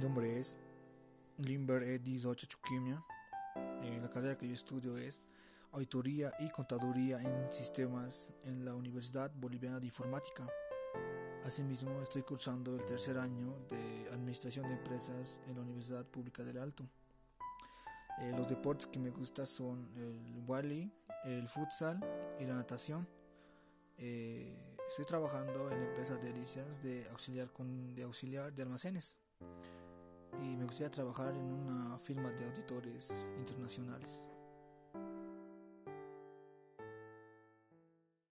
nombre es Limber Edis Chukimia. Eh, la carrera que yo estudio es Auditoría y Contaduría en Sistemas en la Universidad Boliviana de Informática. Asimismo, estoy cursando el tercer año de Administración de Empresas en la Universidad Pública del Alto. Eh, los deportes que me gustan son el volley, el futsal y la natación. Eh, estoy trabajando en la empresa de Delicias de auxiliar, con, de auxiliar de almacenes y me gustaría trabajar en una firma de auditores internacionales.